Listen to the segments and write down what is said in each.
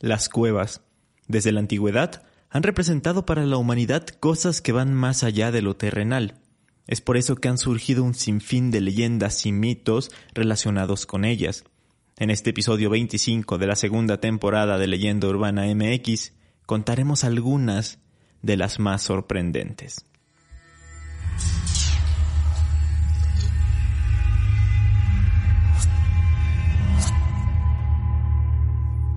Las cuevas, desde la antigüedad, han representado para la humanidad cosas que van más allá de lo terrenal. Es por eso que han surgido un sinfín de leyendas y mitos relacionados con ellas. En este episodio 25 de la segunda temporada de Leyenda Urbana MX contaremos algunas de las más sorprendentes.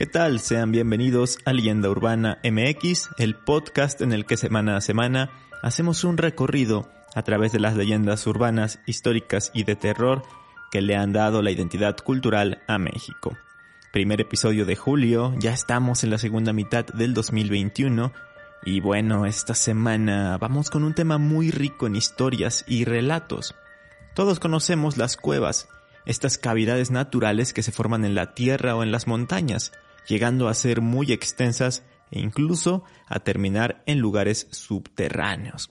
¿Qué tal? Sean bienvenidos a Leyenda Urbana MX, el podcast en el que semana a semana hacemos un recorrido a través de las leyendas urbanas, históricas y de terror que le han dado la identidad cultural a México. Primer episodio de julio, ya estamos en la segunda mitad del 2021 y bueno, esta semana vamos con un tema muy rico en historias y relatos. Todos conocemos las cuevas, estas cavidades naturales que se forman en la tierra o en las montañas, llegando a ser muy extensas e incluso a terminar en lugares subterráneos.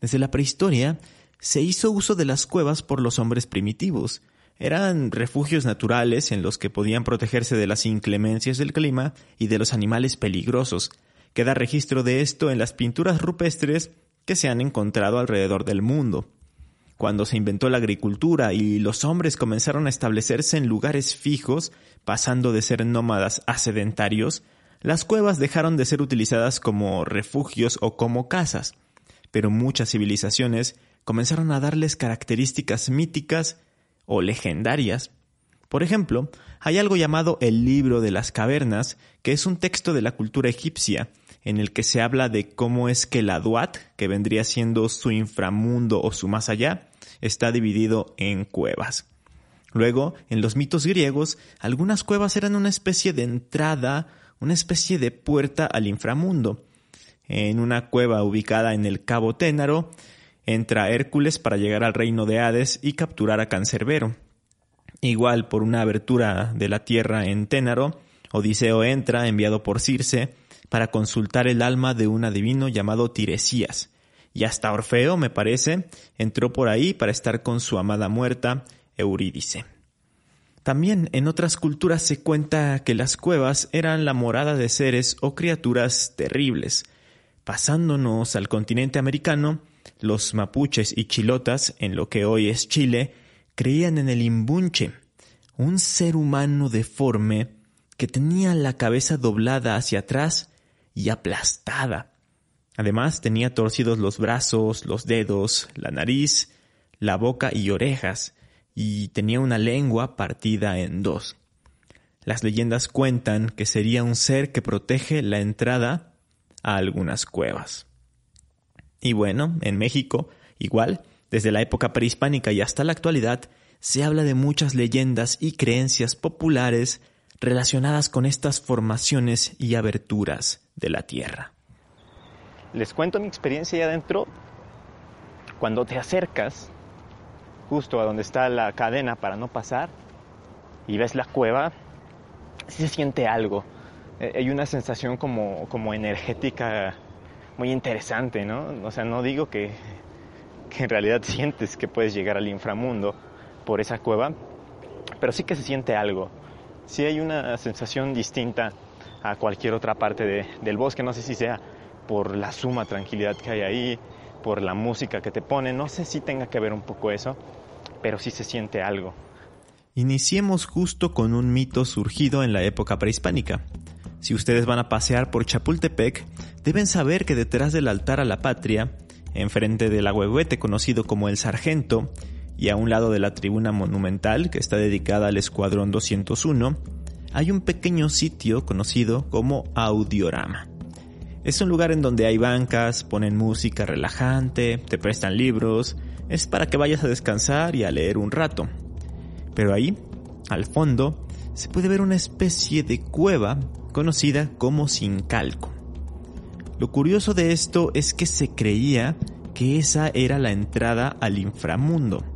Desde la prehistoria se hizo uso de las cuevas por los hombres primitivos. Eran refugios naturales en los que podían protegerse de las inclemencias del clima y de los animales peligrosos. Queda registro de esto en las pinturas rupestres que se han encontrado alrededor del mundo. Cuando se inventó la agricultura y los hombres comenzaron a establecerse en lugares fijos, pasando de ser nómadas a sedentarios, las cuevas dejaron de ser utilizadas como refugios o como casas, pero muchas civilizaciones comenzaron a darles características míticas o legendarias. Por ejemplo, hay algo llamado el libro de las cavernas, que es un texto de la cultura egipcia, en el que se habla de cómo es que la Duat, que vendría siendo su inframundo o su más allá, está dividido en cuevas. Luego, en los mitos griegos, algunas cuevas eran una especie de entrada, una especie de puerta al inframundo. En una cueva ubicada en el Cabo Ténaro, entra Hércules para llegar al reino de Hades y capturar a Cancerbero. Igual por una abertura de la tierra en Ténaro, Odiseo entra, enviado por Circe, para consultar el alma de un adivino llamado Tiresías. Y hasta Orfeo, me parece, entró por ahí para estar con su amada muerta, Eurídice. También en otras culturas se cuenta que las cuevas eran la morada de seres o criaturas terribles. Pasándonos al continente americano, los mapuches y chilotas, en lo que hoy es Chile, creían en el imbunche, un ser humano deforme que tenía la cabeza doblada hacia atrás y aplastada. Además tenía torcidos los brazos, los dedos, la nariz, la boca y orejas, y tenía una lengua partida en dos. Las leyendas cuentan que sería un ser que protege la entrada a algunas cuevas. Y bueno, en México, igual, desde la época prehispánica y hasta la actualidad, se habla de muchas leyendas y creencias populares relacionadas con estas formaciones y aberturas de la Tierra. Les cuento mi experiencia ahí adentro. Cuando te acercas justo a donde está la cadena para no pasar y ves la cueva, sí se siente algo. Eh, hay una sensación como, como energética muy interesante, ¿no? O sea, no digo que en realidad sientes que puedes llegar al inframundo por esa cueva, pero sí que se siente algo sí hay una sensación distinta a cualquier otra parte del bosque. No sé si sea por la suma tranquilidad que hay ahí, por la música que te pone, no sé si tenga que ver un poco eso, pero sí se siente algo. Iniciemos justo con un mito surgido en la época prehispánica. Si ustedes van a pasear por Chapultepec, deben saber que detrás del altar a la patria, enfrente del agüehuete conocido como el Sargento, y a un lado de la tribuna monumental que está dedicada al Escuadrón 201, hay un pequeño sitio conocido como Audiorama. Es un lugar en donde hay bancas, ponen música relajante, te prestan libros, es para que vayas a descansar y a leer un rato. Pero ahí, al fondo, se puede ver una especie de cueva conocida como Sincalco. Lo curioso de esto es que se creía que esa era la entrada al inframundo.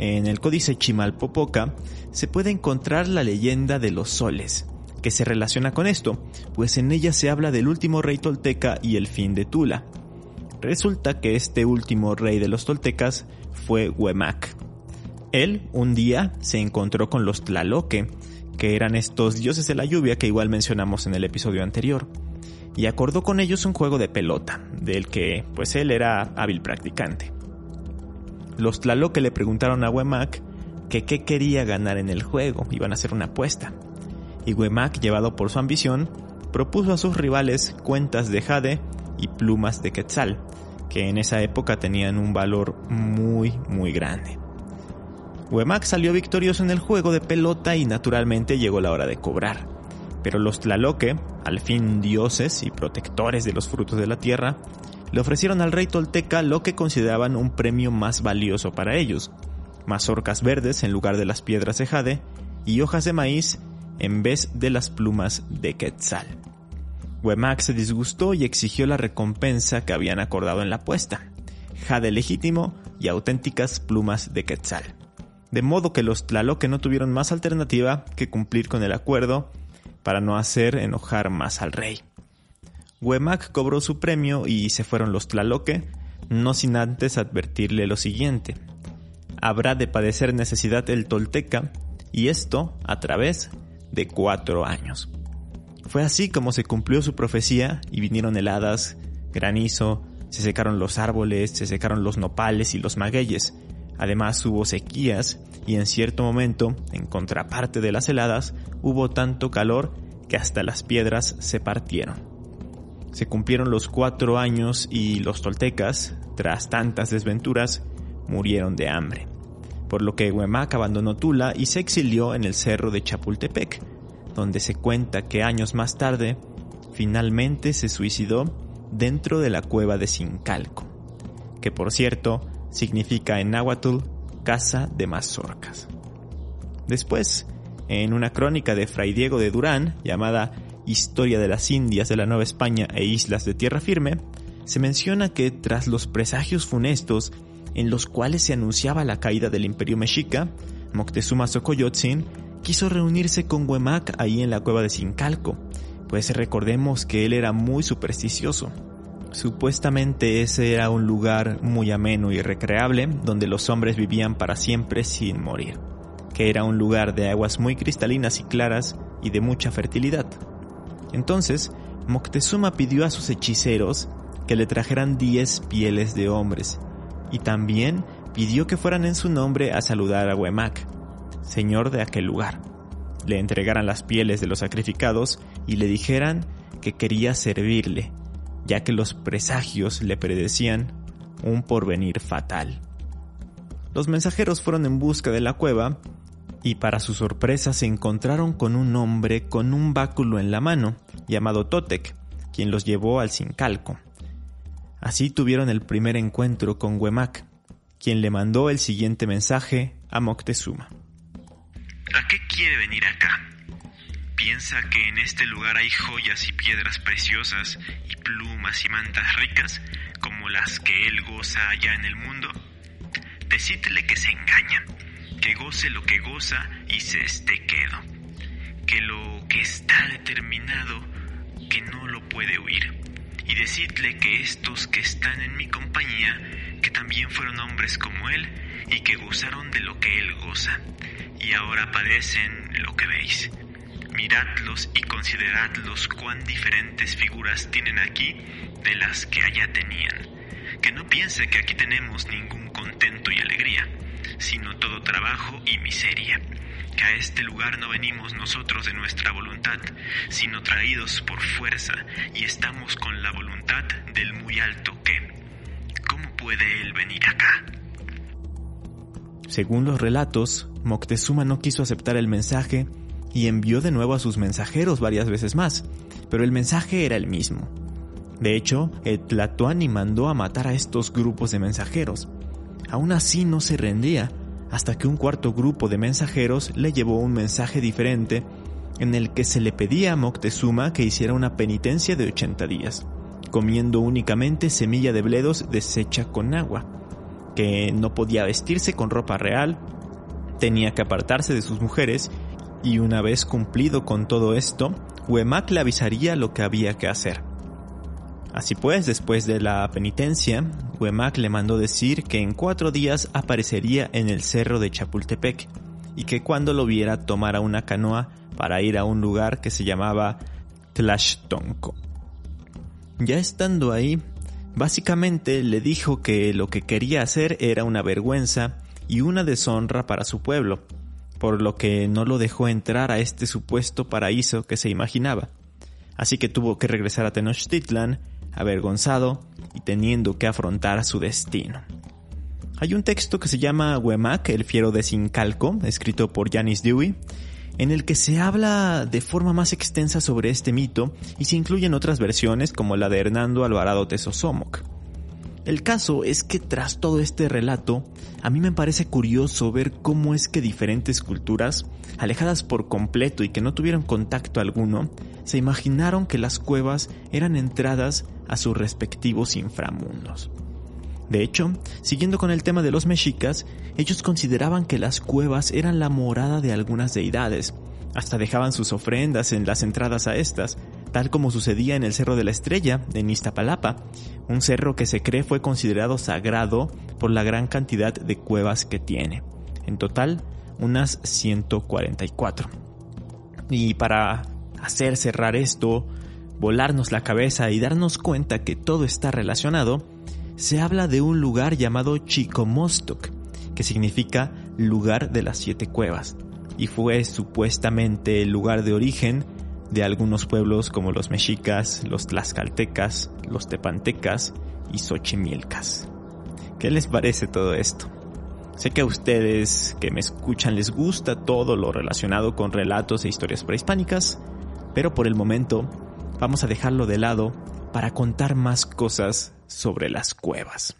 En el códice Chimalpopoca se puede encontrar la leyenda de los soles, que se relaciona con esto, pues en ella se habla del último rey tolteca y el fin de Tula. Resulta que este último rey de los toltecas fue Huemac. Él un día se encontró con los Tlaloque, que eran estos dioses de la lluvia que igual mencionamos en el episodio anterior, y acordó con ellos un juego de pelota, del que pues él era hábil practicante. Los Tlaloque le preguntaron a Huemac que qué quería ganar en el juego, iban a hacer una apuesta. Y Huemac, llevado por su ambición, propuso a sus rivales cuentas de jade y plumas de quetzal, que en esa época tenían un valor muy muy grande. Huemac salió victorioso en el juego de pelota y naturalmente llegó la hora de cobrar. Pero los Tlaloque, al fin dioses y protectores de los frutos de la tierra, le ofrecieron al rey tolteca lo que consideraban un premio más valioso para ellos, mazorcas verdes en lugar de las piedras de jade y hojas de maíz en vez de las plumas de quetzal. Huemac se disgustó y exigió la recompensa que habían acordado en la apuesta, jade legítimo y auténticas plumas de quetzal. De modo que los Tlaloque no tuvieron más alternativa que cumplir con el acuerdo para no hacer enojar más al rey. Huemac cobró su premio y se fueron los Tlaloque, no sin antes advertirle lo siguiente. Habrá de padecer necesidad el tolteca, y esto a través de cuatro años. Fue así como se cumplió su profecía y vinieron heladas, granizo, se secaron los árboles, se secaron los nopales y los magueyes. Además hubo sequías y en cierto momento, en contraparte de las heladas, hubo tanto calor que hasta las piedras se partieron. Se cumplieron los cuatro años y los toltecas, tras tantas desventuras, murieron de hambre, por lo que Huemac abandonó Tula y se exilió en el cerro de Chapultepec, donde se cuenta que años más tarde finalmente se suicidó dentro de la cueva de Sincalco, que por cierto significa en náhuatl casa de mazorcas. Después, en una crónica de Fray Diego de Durán llamada Historia de las Indias de la Nueva España e Islas de Tierra Firme, se menciona que tras los presagios funestos en los cuales se anunciaba la caída del imperio mexica, Moctezuma Xocoyotzin quiso reunirse con Huemac ahí en la cueva de Sincalco, pues recordemos que él era muy supersticioso. Supuestamente ese era un lugar muy ameno y recreable donde los hombres vivían para siempre sin morir, que era un lugar de aguas muy cristalinas y claras y de mucha fertilidad. Entonces, Moctezuma pidió a sus hechiceros que le trajeran 10 pieles de hombres, y también pidió que fueran en su nombre a saludar a Huemac, señor de aquel lugar, le entregaran las pieles de los sacrificados y le dijeran que quería servirle, ya que los presagios le predecían un porvenir fatal. Los mensajeros fueron en busca de la cueva y para su sorpresa se encontraron con un hombre con un báculo en la mano, llamado Totec, quien los llevó al Sincalco. Así tuvieron el primer encuentro con Huemac, quien le mandó el siguiente mensaje a Moctezuma. ¿A qué quiere venir acá? ¿Piensa que en este lugar hay joyas y piedras preciosas y plumas y mantas ricas como las que él goza allá en el mundo? Decídele que se engaña, que goce lo que goza y se esté quedo, que lo que está determinado que no lo puede huir. Y decidle que estos que están en mi compañía, que también fueron hombres como él y que gozaron de lo que él goza, y ahora padecen lo que veis. Miradlos y consideradlos cuán diferentes figuras tienen aquí de las que allá tenían. Que no piense que aquí tenemos ningún contento y alegría, sino todo trabajo y miseria. Que a este lugar no venimos nosotros de nuestra voluntad, sino traídos por fuerza, y estamos con la voluntad del muy alto que. ¿Cómo puede él venir acá? Según los relatos, Moctezuma no quiso aceptar el mensaje y envió de nuevo a sus mensajeros varias veces más, pero el mensaje era el mismo. De hecho, el mandó a matar a estos grupos de mensajeros. Aún así no se rendía, hasta que un cuarto grupo de mensajeros le llevó un mensaje diferente en el que se le pedía a Moctezuma que hiciera una penitencia de 80 días, comiendo únicamente semilla de bledos deshecha con agua, que no podía vestirse con ropa real, tenía que apartarse de sus mujeres y una vez cumplido con todo esto, Huemac le avisaría lo que había que hacer. Así pues, después de la penitencia, Huemac le mandó decir que en cuatro días aparecería en el cerro de Chapultepec y que cuando lo viera tomara una canoa para ir a un lugar que se llamaba Tlashtonco. Ya estando ahí, básicamente le dijo que lo que quería hacer era una vergüenza y una deshonra para su pueblo, por lo que no lo dejó entrar a este supuesto paraíso que se imaginaba. Así que tuvo que regresar a Tenochtitlan, avergonzado y teniendo que afrontar su destino. Hay un texto que se llama Huemac, el fiero de Sincalco, escrito por Janis Dewey, en el que se habla de forma más extensa sobre este mito y se incluyen otras versiones como la de Hernando Alvarado Tesosomoc. El caso es que tras todo este relato, a mí me parece curioso ver cómo es que diferentes culturas, alejadas por completo y que no tuvieron contacto alguno, se imaginaron que las cuevas eran entradas a sus respectivos inframundos. De hecho, siguiendo con el tema de los mexicas, ellos consideraban que las cuevas eran la morada de algunas deidades, hasta dejaban sus ofrendas en las entradas a estas, tal como sucedía en el Cerro de la Estrella, en Iztapalapa, un cerro que se cree fue considerado sagrado por la gran cantidad de cuevas que tiene. En total, unas 144. Y para hacer cerrar esto, volarnos la cabeza y darnos cuenta que todo está relacionado, se habla de un lugar llamado Chicomostoc, que significa lugar de las siete cuevas, y fue supuestamente el lugar de origen de algunos pueblos como los mexicas, los tlaxcaltecas, los tepantecas y xochimilcas. ¿Qué les parece todo esto? Sé que a ustedes que me escuchan les gusta todo lo relacionado con relatos e historias prehispánicas, pero por el momento vamos a dejarlo de lado para contar más cosas sobre las cuevas.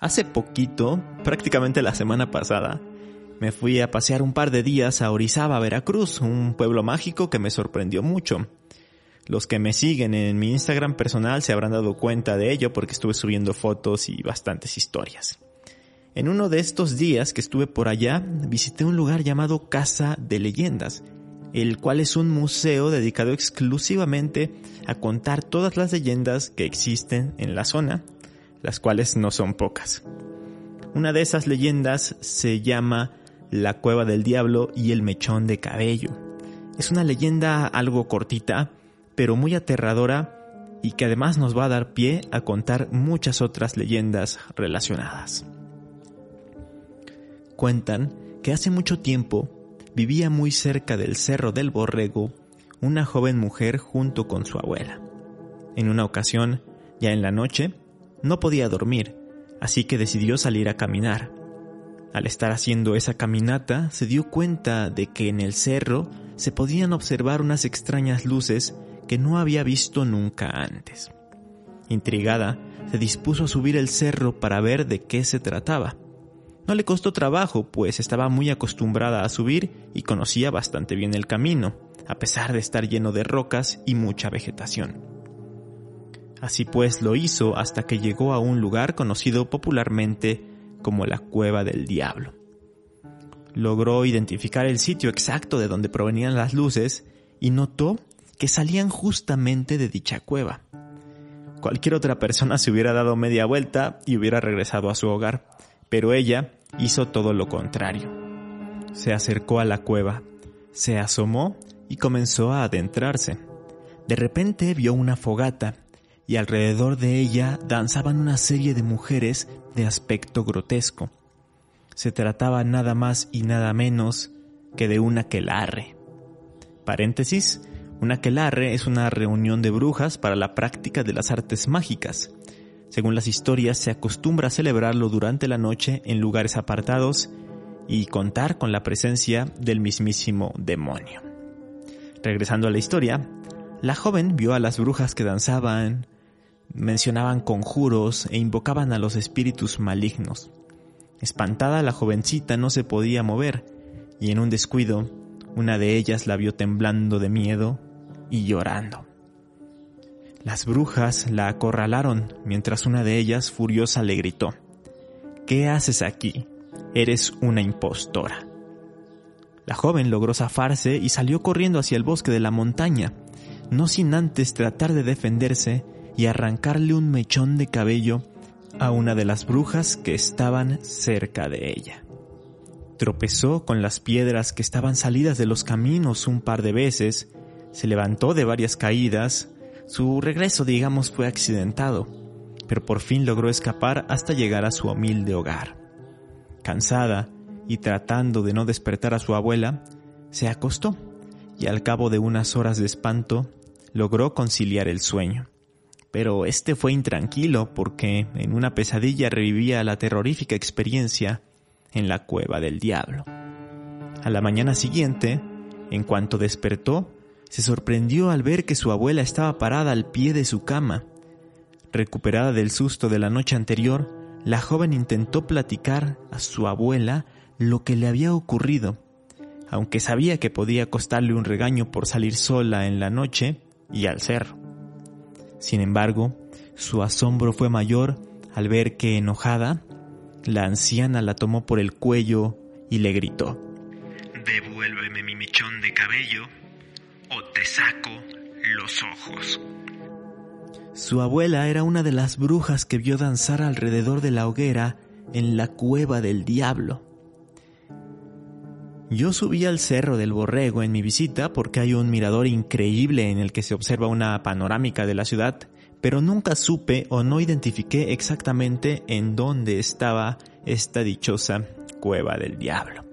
Hace poquito, prácticamente la semana pasada, me fui a pasear un par de días a Orizaba, Veracruz, un pueblo mágico que me sorprendió mucho. Los que me siguen en mi Instagram personal se habrán dado cuenta de ello porque estuve subiendo fotos y bastantes historias. En uno de estos días que estuve por allá, visité un lugar llamado Casa de Leyendas, el cual es un museo dedicado exclusivamente a contar todas las leyendas que existen en la zona, las cuales no son pocas. Una de esas leyendas se llama La Cueva del Diablo y el Mechón de Cabello. Es una leyenda algo cortita, pero muy aterradora y que además nos va a dar pie a contar muchas otras leyendas relacionadas. Cuentan que hace mucho tiempo vivía muy cerca del Cerro del Borrego una joven mujer junto con su abuela. En una ocasión, ya en la noche, no podía dormir, así que decidió salir a caminar. Al estar haciendo esa caminata, se dio cuenta de que en el cerro se podían observar unas extrañas luces que no había visto nunca antes. Intrigada, se dispuso a subir el cerro para ver de qué se trataba. No le costó trabajo, pues estaba muy acostumbrada a subir y conocía bastante bien el camino, a pesar de estar lleno de rocas y mucha vegetación. Así pues lo hizo hasta que llegó a un lugar conocido popularmente como la cueva del diablo. Logró identificar el sitio exacto de donde provenían las luces y notó que salían justamente de dicha cueva. Cualquier otra persona se hubiera dado media vuelta y hubiera regresado a su hogar, pero ella hizo todo lo contrario. Se acercó a la cueva, se asomó y comenzó a adentrarse. De repente vio una fogata y alrededor de ella danzaban una serie de mujeres de aspecto grotesco. Se trataba nada más y nada menos que de una quelarre. Paréntesis, una aquelarre es una reunión de brujas para la práctica de las artes mágicas. Según las historias, se acostumbra a celebrarlo durante la noche en lugares apartados y contar con la presencia del mismísimo demonio. Regresando a la historia, la joven vio a las brujas que danzaban, mencionaban conjuros e invocaban a los espíritus malignos. Espantada, la jovencita no se podía mover, y en un descuido, una de ellas la vio temblando de miedo y llorando. Las brujas la acorralaron mientras una de ellas furiosa le gritó, ¿Qué haces aquí? Eres una impostora. La joven logró zafarse y salió corriendo hacia el bosque de la montaña, no sin antes tratar de defenderse y arrancarle un mechón de cabello a una de las brujas que estaban cerca de ella. Tropezó con las piedras que estaban salidas de los caminos un par de veces, se levantó de varias caídas, su regreso digamos fue accidentado, pero por fin logró escapar hasta llegar a su humilde hogar. Cansada y tratando de no despertar a su abuela, se acostó y al cabo de unas horas de espanto logró conciliar el sueño. Pero este fue intranquilo porque en una pesadilla revivía la terrorífica experiencia en la cueva del diablo. A la mañana siguiente, en cuanto despertó, se sorprendió al ver que su abuela estaba parada al pie de su cama. Recuperada del susto de la noche anterior, la joven intentó platicar a su abuela lo que le había ocurrido, aunque sabía que podía costarle un regaño por salir sola en la noche y al cerro. Sin embargo, su asombro fue mayor al ver que, enojada, la anciana la tomó por el cuello y le gritó. Devuélveme mi mechón de cabello o te saco los ojos. Su abuela era una de las brujas que vio danzar alrededor de la hoguera en la cueva del diablo. Yo subí al Cerro del Borrego en mi visita porque hay un mirador increíble en el que se observa una panorámica de la ciudad, pero nunca supe o no identifiqué exactamente en dónde estaba esta dichosa cueva del diablo.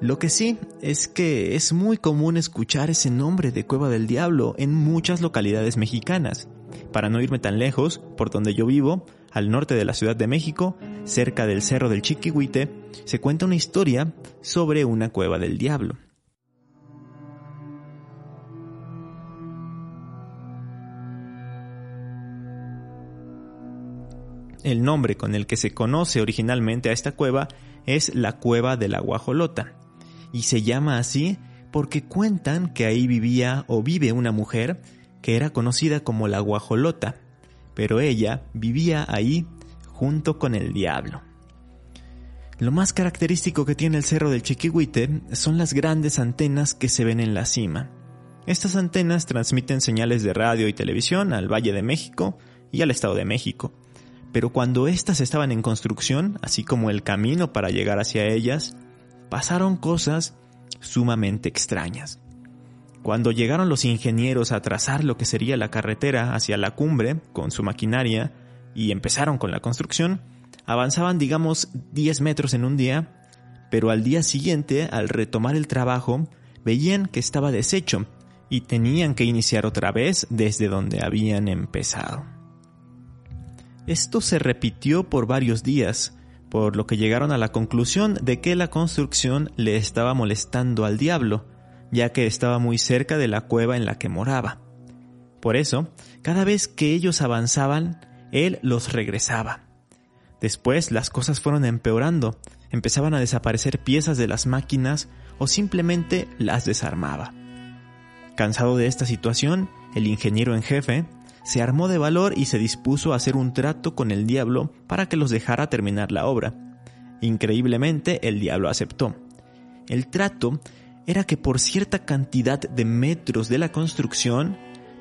Lo que sí es que es muy común escuchar ese nombre de Cueva del Diablo en muchas localidades mexicanas. Para no irme tan lejos, por donde yo vivo, al norte de la Ciudad de México, cerca del Cerro del Chiquihuite, se cuenta una historia sobre una cueva del diablo. El nombre con el que se conoce originalmente a esta cueva es la Cueva de la Guajolota, y se llama así porque cuentan que ahí vivía o vive una mujer que era conocida como la guajolota, pero ella vivía ahí junto con el diablo. Lo más característico que tiene el cerro del Chiquihuite son las grandes antenas que se ven en la cima. Estas antenas transmiten señales de radio y televisión al Valle de México y al Estado de México, pero cuando éstas estaban en construcción, así como el camino para llegar hacia ellas, pasaron cosas sumamente extrañas. Cuando llegaron los ingenieros a trazar lo que sería la carretera hacia la cumbre con su maquinaria y empezaron con la construcción, avanzaban digamos 10 metros en un día, pero al día siguiente, al retomar el trabajo, veían que estaba deshecho y tenían que iniciar otra vez desde donde habían empezado. Esto se repitió por varios días, por lo que llegaron a la conclusión de que la construcción le estaba molestando al diablo, ya que estaba muy cerca de la cueva en la que moraba. Por eso, cada vez que ellos avanzaban, él los regresaba. Después las cosas fueron empeorando, empezaban a desaparecer piezas de las máquinas o simplemente las desarmaba. Cansado de esta situación, el ingeniero en jefe se armó de valor y se dispuso a hacer un trato con el diablo para que los dejara terminar la obra. Increíblemente, el diablo aceptó. El trato era que por cierta cantidad de metros de la construcción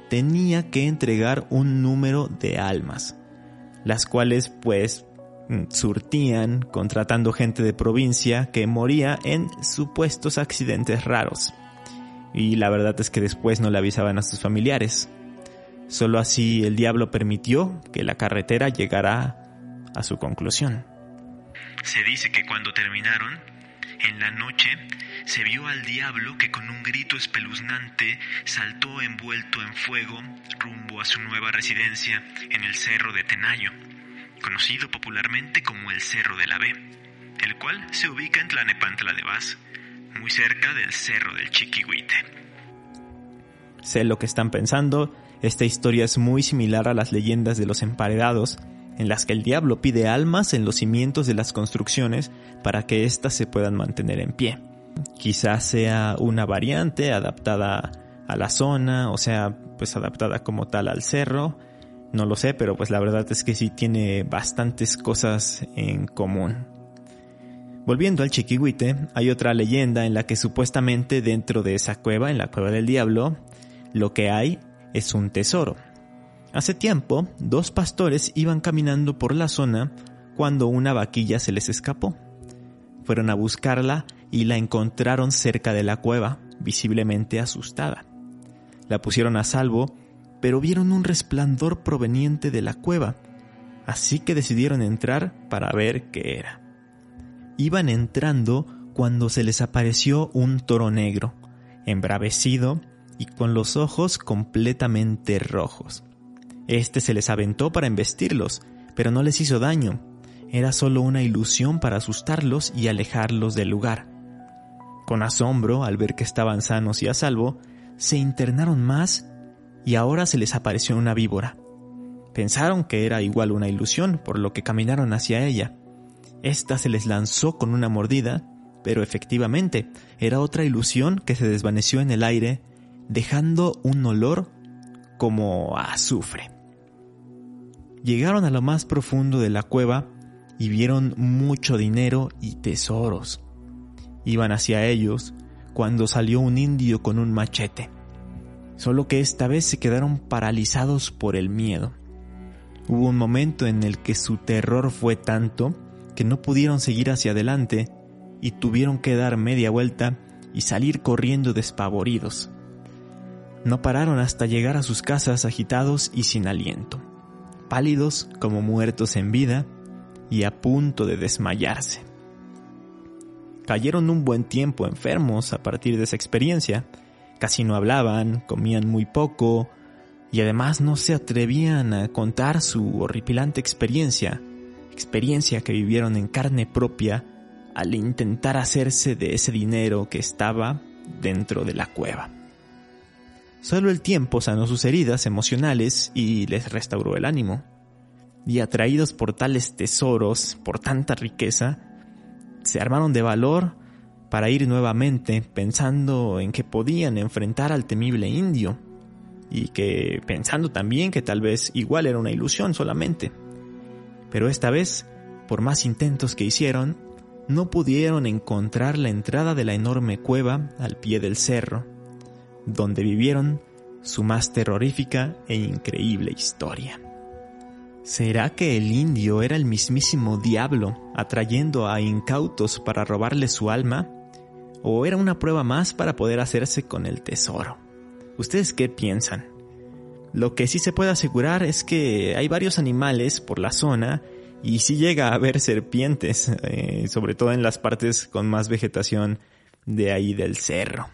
tenía que entregar un número de almas, las cuales pues mm, surtían contratando gente de provincia que moría en supuestos accidentes raros. Y la verdad es que después no le avisaban a sus familiares. Solo así el diablo permitió que la carretera llegara a su conclusión. Se dice que cuando terminaron, en la noche se vio al diablo que con un grito espeluznante saltó envuelto en fuego rumbo a su nueva residencia en el Cerro de Tenayo, conocido popularmente como el Cerro de la B, el cual se ubica en Tlanepantla de Vaz, muy cerca del Cerro del Chiquihuite. Sé lo que están pensando, esta historia es muy similar a las leyendas de los emparedados, en las que el diablo pide almas en los cimientos de las construcciones para que éstas se puedan mantener en pie. Quizás sea una variante adaptada a la zona, o sea, pues adaptada como tal al cerro. No lo sé, pero pues la verdad es que sí tiene bastantes cosas en común. Volviendo al Chiquihuite, hay otra leyenda en la que supuestamente dentro de esa cueva, en la cueva del diablo, lo que hay es un tesoro. Hace tiempo, dos pastores iban caminando por la zona cuando una vaquilla se les escapó. Fueron a buscarla y la encontraron cerca de la cueva, visiblemente asustada. La pusieron a salvo, pero vieron un resplandor proveniente de la cueva, así que decidieron entrar para ver qué era. Iban entrando cuando se les apareció un toro negro, embravecido y con los ojos completamente rojos. Este se les aventó para embestirlos, pero no les hizo daño. Era solo una ilusión para asustarlos y alejarlos del lugar. Con asombro, al ver que estaban sanos y a salvo, se internaron más y ahora se les apareció una víbora. Pensaron que era igual una ilusión, por lo que caminaron hacia ella. Esta se les lanzó con una mordida, pero efectivamente era otra ilusión que se desvaneció en el aire, dejando un olor como azufre. Llegaron a lo más profundo de la cueva y vieron mucho dinero y tesoros. Iban hacia ellos cuando salió un indio con un machete. Solo que esta vez se quedaron paralizados por el miedo. Hubo un momento en el que su terror fue tanto que no pudieron seguir hacia adelante y tuvieron que dar media vuelta y salir corriendo despavoridos. No pararon hasta llegar a sus casas agitados y sin aliento, pálidos como muertos en vida y a punto de desmayarse. Cayeron un buen tiempo enfermos a partir de esa experiencia. Casi no hablaban, comían muy poco y además no se atrevían a contar su horripilante experiencia, experiencia que vivieron en carne propia al intentar hacerse de ese dinero que estaba dentro de la cueva. Solo el tiempo sanó sus heridas emocionales y les restauró el ánimo. Y atraídos por tales tesoros, por tanta riqueza, se armaron de valor para ir nuevamente pensando en que podían enfrentar al temible indio y que pensando también que tal vez igual era una ilusión solamente. Pero esta vez, por más intentos que hicieron, no pudieron encontrar la entrada de la enorme cueva al pie del cerro, donde vivieron su más terrorífica e increíble historia. ¿Será que el indio era el mismísimo diablo atrayendo a incautos para robarle su alma? ¿O era una prueba más para poder hacerse con el tesoro? ¿Ustedes qué piensan? Lo que sí se puede asegurar es que hay varios animales por la zona y sí llega a haber serpientes, eh, sobre todo en las partes con más vegetación de ahí del cerro.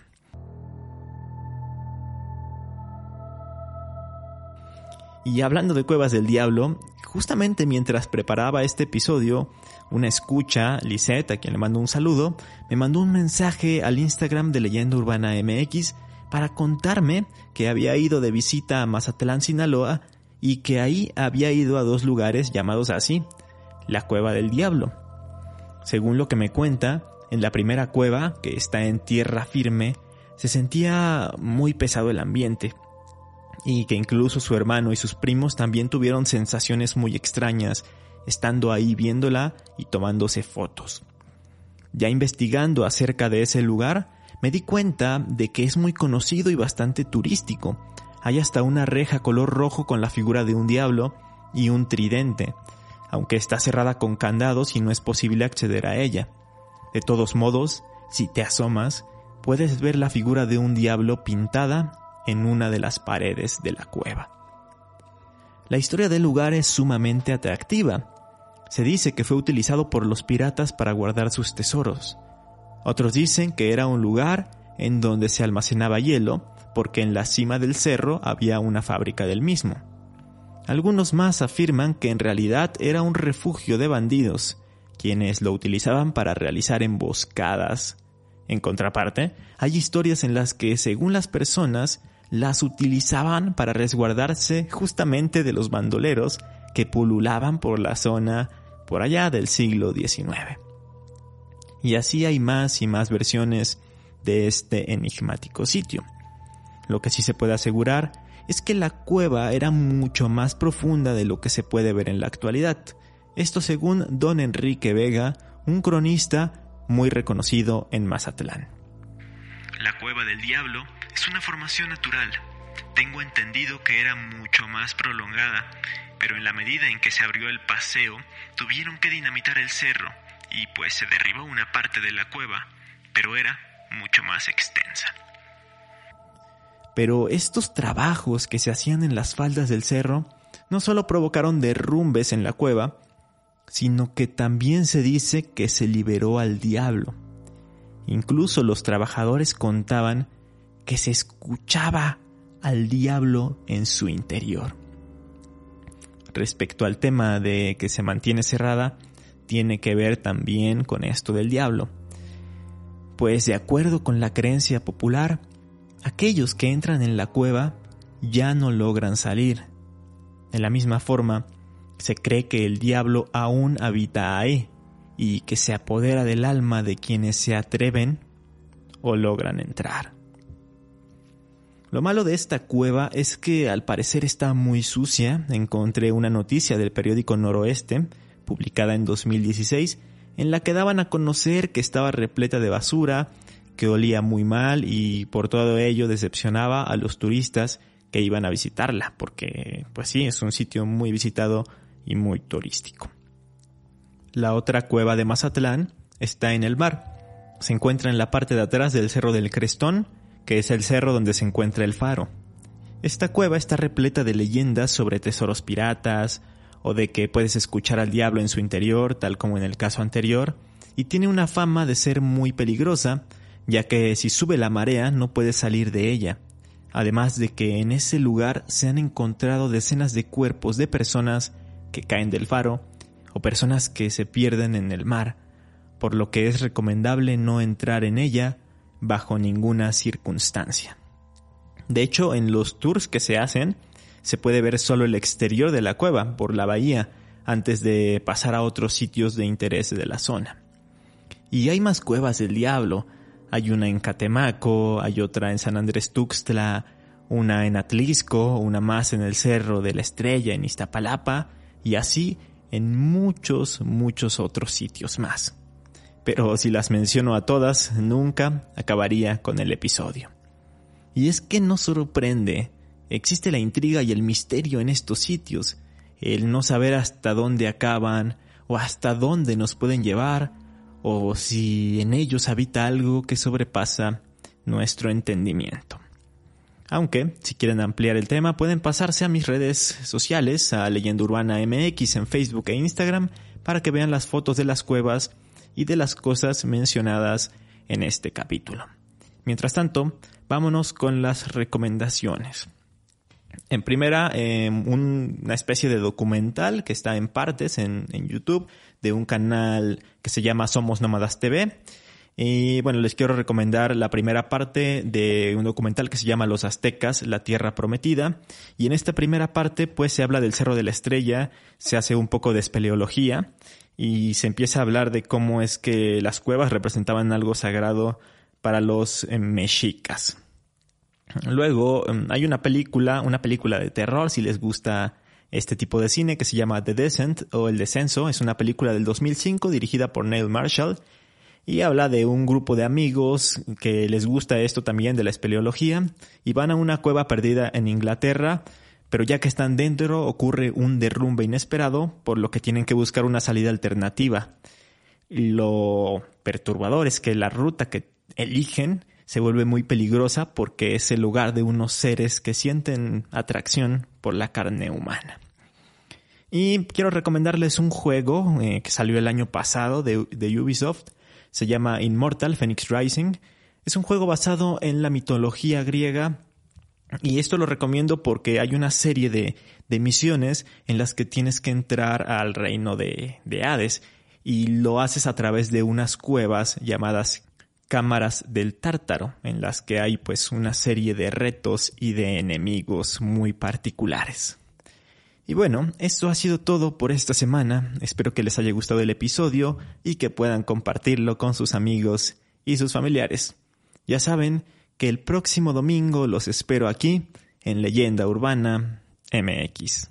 Y hablando de cuevas del diablo, justamente mientras preparaba este episodio, una escucha, Lisette, a quien le mando un saludo, me mandó un mensaje al Instagram de Leyenda Urbana MX para contarme que había ido de visita a Mazatlán, Sinaloa, y que ahí había ido a dos lugares llamados así, la Cueva del Diablo. Según lo que me cuenta, en la primera cueva, que está en tierra firme, se sentía muy pesado el ambiente, y que incluso su hermano y sus primos también tuvieron sensaciones muy extrañas estando ahí viéndola y tomándose fotos. Ya investigando acerca de ese lugar, me di cuenta de que es muy conocido y bastante turístico. Hay hasta una reja color rojo con la figura de un diablo y un tridente, aunque está cerrada con candados y no es posible acceder a ella. De todos modos, si te asomas, puedes ver la figura de un diablo pintada en una de las paredes de la cueva. La historia del lugar es sumamente atractiva. Se dice que fue utilizado por los piratas para guardar sus tesoros. Otros dicen que era un lugar en donde se almacenaba hielo, porque en la cima del cerro había una fábrica del mismo. Algunos más afirman que en realidad era un refugio de bandidos, quienes lo utilizaban para realizar emboscadas. En contraparte, hay historias en las que, según las personas, las utilizaban para resguardarse justamente de los bandoleros que pululaban por la zona por allá del siglo XIX. Y así hay más y más versiones de este enigmático sitio. Lo que sí se puede asegurar es que la cueva era mucho más profunda de lo que se puede ver en la actualidad. Esto según don Enrique Vega, un cronista muy reconocido en Mazatlán. La cueva del diablo es una formación natural. Tengo entendido que era mucho más prolongada, pero en la medida en que se abrió el paseo, tuvieron que dinamitar el cerro y pues se derribó una parte de la cueva, pero era mucho más extensa. Pero estos trabajos que se hacían en las faldas del cerro no solo provocaron derrumbes en la cueva, sino que también se dice que se liberó al diablo. Incluso los trabajadores contaban que se escuchaba al diablo en su interior. Respecto al tema de que se mantiene cerrada, tiene que ver también con esto del diablo. Pues de acuerdo con la creencia popular, aquellos que entran en la cueva ya no logran salir. De la misma forma, se cree que el diablo aún habita ahí y que se apodera del alma de quienes se atreven o logran entrar. Lo malo de esta cueva es que al parecer está muy sucia. Encontré una noticia del periódico Noroeste publicada en 2016, en la que daban a conocer que estaba repleta de basura, que olía muy mal y por todo ello decepcionaba a los turistas que iban a visitarla, porque pues sí, es un sitio muy visitado y muy turístico. La otra cueva de Mazatlán está en el mar. Se encuentra en la parte de atrás del Cerro del Crestón, que es el cerro donde se encuentra el faro. Esta cueva está repleta de leyendas sobre tesoros piratas, o de que puedes escuchar al diablo en su interior, tal como en el caso anterior, y tiene una fama de ser muy peligrosa, ya que si sube la marea no puedes salir de ella. Además de que en ese lugar se han encontrado decenas de cuerpos de personas que caen del faro o personas que se pierden en el mar, por lo que es recomendable no entrar en ella bajo ninguna circunstancia. De hecho, en los tours que se hacen, se puede ver solo el exterior de la cueva por la bahía antes de pasar a otros sitios de interés de la zona. Y hay más cuevas del diablo. Hay una en Catemaco, hay otra en San Andrés Tuxtla, una en Atlisco, una más en el Cerro de la Estrella en Iztapalapa y así en muchos, muchos otros sitios más. Pero si las menciono a todas, nunca acabaría con el episodio. Y es que no sorprende Existe la intriga y el misterio en estos sitios, el no saber hasta dónde acaban o hasta dónde nos pueden llevar, o si en ellos habita algo que sobrepasa nuestro entendimiento. Aunque, si quieren ampliar el tema, pueden pasarse a mis redes sociales, a Leyenda Urbana MX en Facebook e Instagram, para que vean las fotos de las cuevas y de las cosas mencionadas en este capítulo. Mientras tanto, vámonos con las recomendaciones. En primera, em, una especie de documental que está en partes en, YouTube de un canal que se llama Somos Nómadas TV. Y bueno, les quiero recomendar la primera parte de un documental que se llama Los Aztecas, la Tierra Prometida. Y en esta primera parte pues se habla del Cerro de la Estrella, se hace un poco de espeleología y se empieza a hablar de cómo es que las cuevas representaban algo sagrado para los eh, mexicas. Luego em, hay una película, una película de terror, si les gusta este tipo de cine, que se llama The Descent o El Descenso. Es una película del 2005 dirigida por Neil Marshall y habla de un grupo de amigos que les gusta esto también de la espeleología y van a una cueva perdida en Inglaterra, pero ya que están dentro ocurre un derrumbe inesperado, por lo que tienen que buscar una salida alternativa. Lo perturbador es que la ruta que eligen se vuelve muy peligrosa porque es el lugar de unos seres que sienten atracción por la carne humana. Y quiero recomendarles un juego eh, que salió el año pasado de, de Ubisoft. Se llama Immortal Phoenix Rising. Es un juego basado en la mitología griega y esto lo recomiendo porque hay una serie de, de, misiones en las que tienes que entrar al reino de, de, Hades y lo haces a través de unas cuevas llamadas cámaras del tártaro, en las que hay pues una serie de retos y de enemigos muy particulares. Y bueno, esto ha sido todo por esta semana. Espero que les haya gustado el episodio y que puedan compartirlo con sus amigos y sus familiares. Ya saben que el próximo domingo los espero aquí en Leyenda Urbana MX.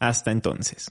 Hasta entonces.